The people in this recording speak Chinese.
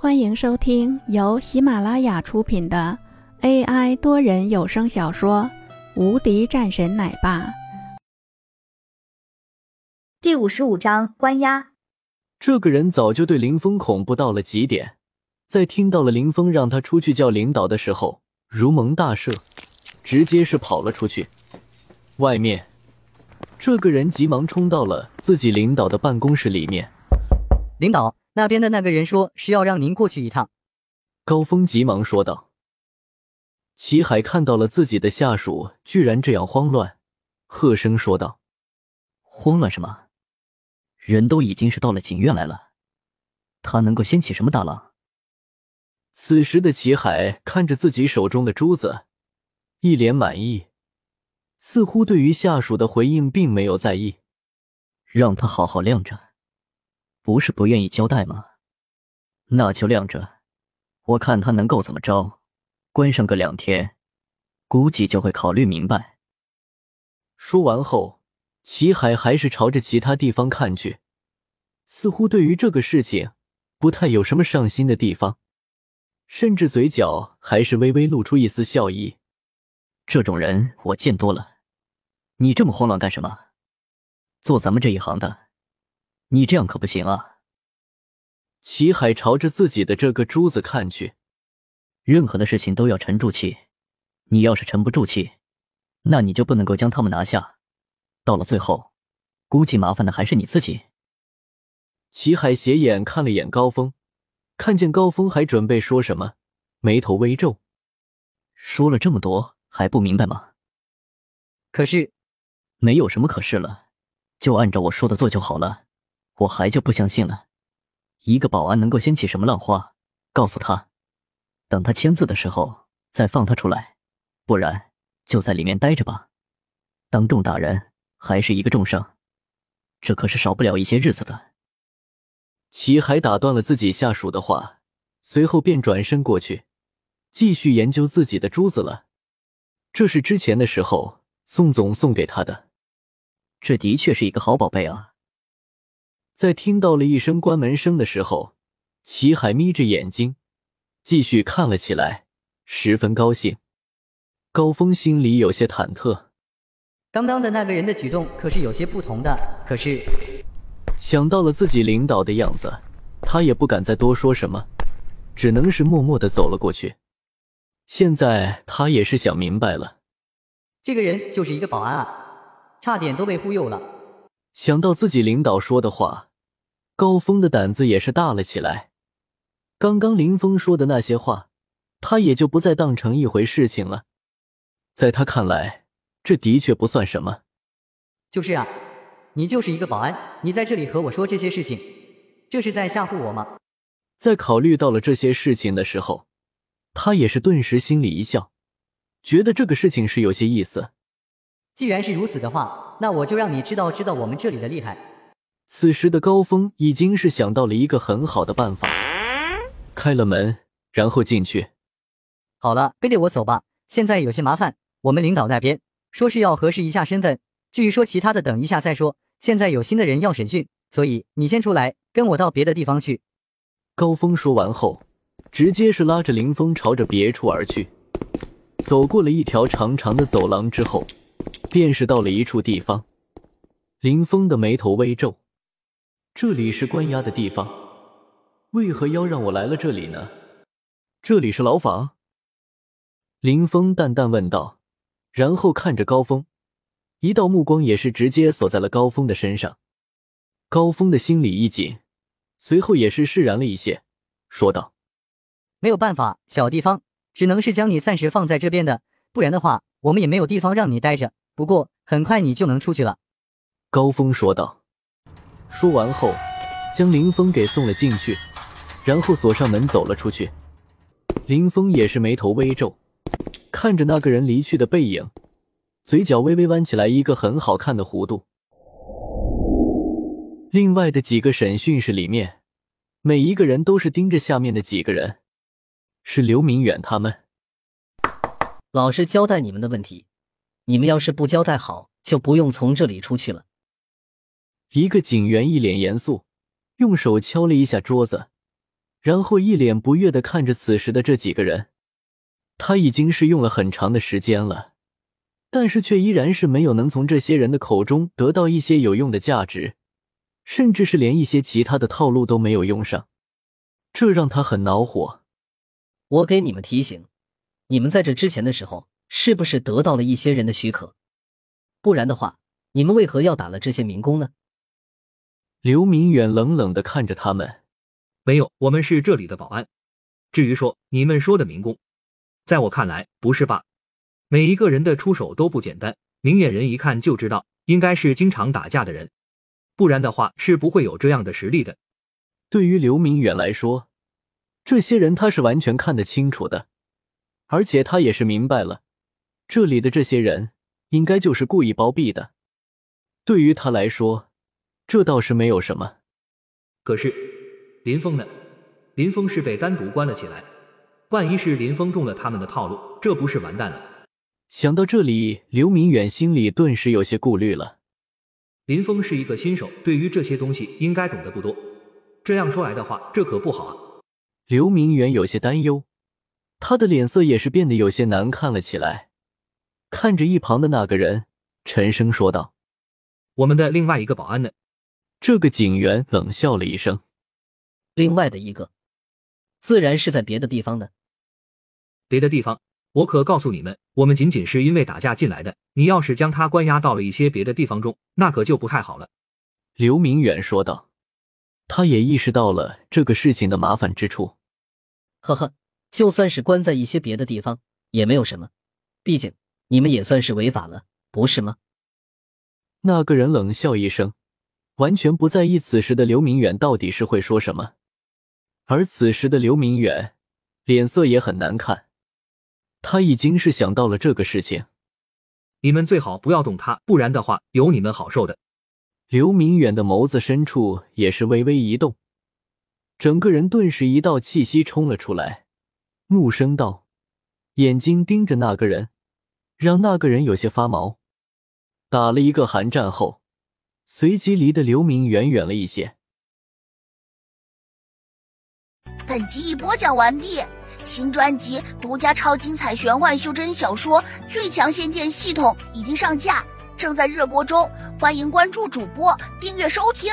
欢迎收听由喜马拉雅出品的 AI 多人有声小说《无敌战神奶爸》第五十五章关押。这个人早就对林峰恐怖到了极点，在听到了林峰让他出去叫领导的时候，如蒙大赦，直接是跑了出去。外面，这个人急忙冲到了自己领导的办公室里面。领导，那边的那个人说是要让您过去一趟。高峰急忙说道。齐海看到了自己的下属居然这样慌乱，喝声说道：“慌乱什么？人都已经是到了警院来了，他能够掀起什么大浪？”此时的齐海看着自己手中的珠子，一脸满意，似乎对于下属的回应并没有在意。让他好好晾着。不是不愿意交代吗？那就晾着，我看他能够怎么着。关上个两天，估计就会考虑明白。说完后，齐海还是朝着其他地方看去，似乎对于这个事情不太有什么上心的地方，甚至嘴角还是微微露出一丝笑意。这种人我见多了，你这么慌乱干什么？做咱们这一行的。你这样可不行啊！齐海朝着自己的这个珠子看去，任何的事情都要沉住气。你要是沉不住气，那你就不能够将他们拿下。到了最后，估计麻烦的还是你自己。齐海斜眼看了眼高峰，看见高峰还准备说什么，眉头微皱。说了这么多，还不明白吗？可是，没有什么可是了，就按照我说的做就好了。我还就不相信了，一个保安能够掀起什么浪花？告诉他，等他签字的时候再放他出来，不然就在里面待着吧。当众打人还是一个重伤，这可是少不了一些日子的。齐海打断了自己下属的话，随后便转身过去，继续研究自己的珠子了。这是之前的时候宋总送给他的，这的确是一个好宝贝啊。在听到了一声关门声的时候，齐海眯着眼睛，继续看了起来，十分高兴。高峰心里有些忐忑，刚刚的那个人的举动可是有些不同的。可是想到了自己领导的样子，他也不敢再多说什么，只能是默默的走了过去。现在他也是想明白了，这个人就是一个保安啊，差点都被忽悠了。想到自己领导说的话。高峰的胆子也是大了起来。刚刚林峰说的那些话，他也就不再当成一回事情了。在他看来，这的确不算什么。就是啊，你就是一个保安，你在这里和我说这些事情，这是在吓唬我吗？在考虑到了这些事情的时候，他也是顿时心里一笑，觉得这个事情是有些意思。既然是如此的话，那我就让你知道知道我们这里的厉害。此时的高峰已经是想到了一个很好的办法，开了门，然后进去。好了，跟着我走吧。现在有些麻烦，我们领导那边说是要核实一下身份，至于说其他的，等一下再说。现在有新的人要审讯，所以你先出来，跟我到别的地方去。高峰说完后，直接是拉着林峰朝着别处而去。走过了一条长长的走廊之后，便是到了一处地方。林峰的眉头微皱。这里是关押的地方，为何要让我来了这里呢？这里是牢房。林峰淡淡问道，然后看着高峰，一道目光也是直接锁在了高峰的身上。高峰的心里一紧，随后也是释然了一些，说道：“没有办法，小地方，只能是将你暂时放在这边的，不然的话，我们也没有地方让你待着。不过很快你就能出去了。”高峰说道。说完后，将林峰给送了进去，然后锁上门走了出去。林峰也是眉头微皱，看着那个人离去的背影，嘴角微微弯起来一个很好看的弧度。另外的几个审讯室里面，每一个人都是盯着下面的几个人，是刘明远他们。老实交代你们的问题，你们要是不交代好，就不用从这里出去了。一个警员一脸严肃，用手敲了一下桌子，然后一脸不悦的看着此时的这几个人。他已经是用了很长的时间了，但是却依然是没有能从这些人的口中得到一些有用的价值，甚至是连一些其他的套路都没有用上，这让他很恼火。我给你们提醒，你们在这之前的时候，是不是得到了一些人的许可？不然的话，你们为何要打了这些民工呢？刘明远冷冷的看着他们，没有，我们是这里的保安。至于说你们说的民工，在我看来不是吧？每一个人的出手都不简单，明眼人一看就知道，应该是经常打架的人，不然的话是不会有这样的实力的。对于刘明远来说，这些人他是完全看得清楚的，而且他也是明白了，这里的这些人应该就是故意包庇的。对于他来说。这倒是没有什么，可是林峰呢？林峰是被单独关了起来，万一是林峰中了他们的套路，这不是完蛋了？想到这里，刘明远心里顿时有些顾虑了。林峰是一个新手，对于这些东西应该懂得不多。这样说来的话，这可不好啊！刘明远有些担忧，他的脸色也是变得有些难看了起来，看着一旁的那个人，沉声说道：“我们的另外一个保安呢？”这个警员冷笑了一声：“另外的一个，自然是在别的地方的。别的地方，我可告诉你们，我们仅仅是因为打架进来的。你要是将他关押到了一些别的地方中，那可就不太好了。”刘明远说道。他也意识到了这个事情的麻烦之处。呵呵，就算是关在一些别的地方，也没有什么，毕竟你们也算是违法了，不是吗？那个人冷笑一声。完全不在意此时的刘明远到底是会说什么，而此时的刘明远脸色也很难看，他已经是想到了这个事情。你们最好不要动他，不然的话有你们好受的。刘明远的眸子深处也是微微一动，整个人顿时一道气息冲了出来，怒声道，眼睛盯着那个人，让那个人有些发毛。打了一个寒战后。随即离得刘明远远了一些。本集已播讲完毕，新专辑独家超精彩玄幻修真小说《最强仙剑系统》已经上架，正在热播中，欢迎关注主播，订阅收听。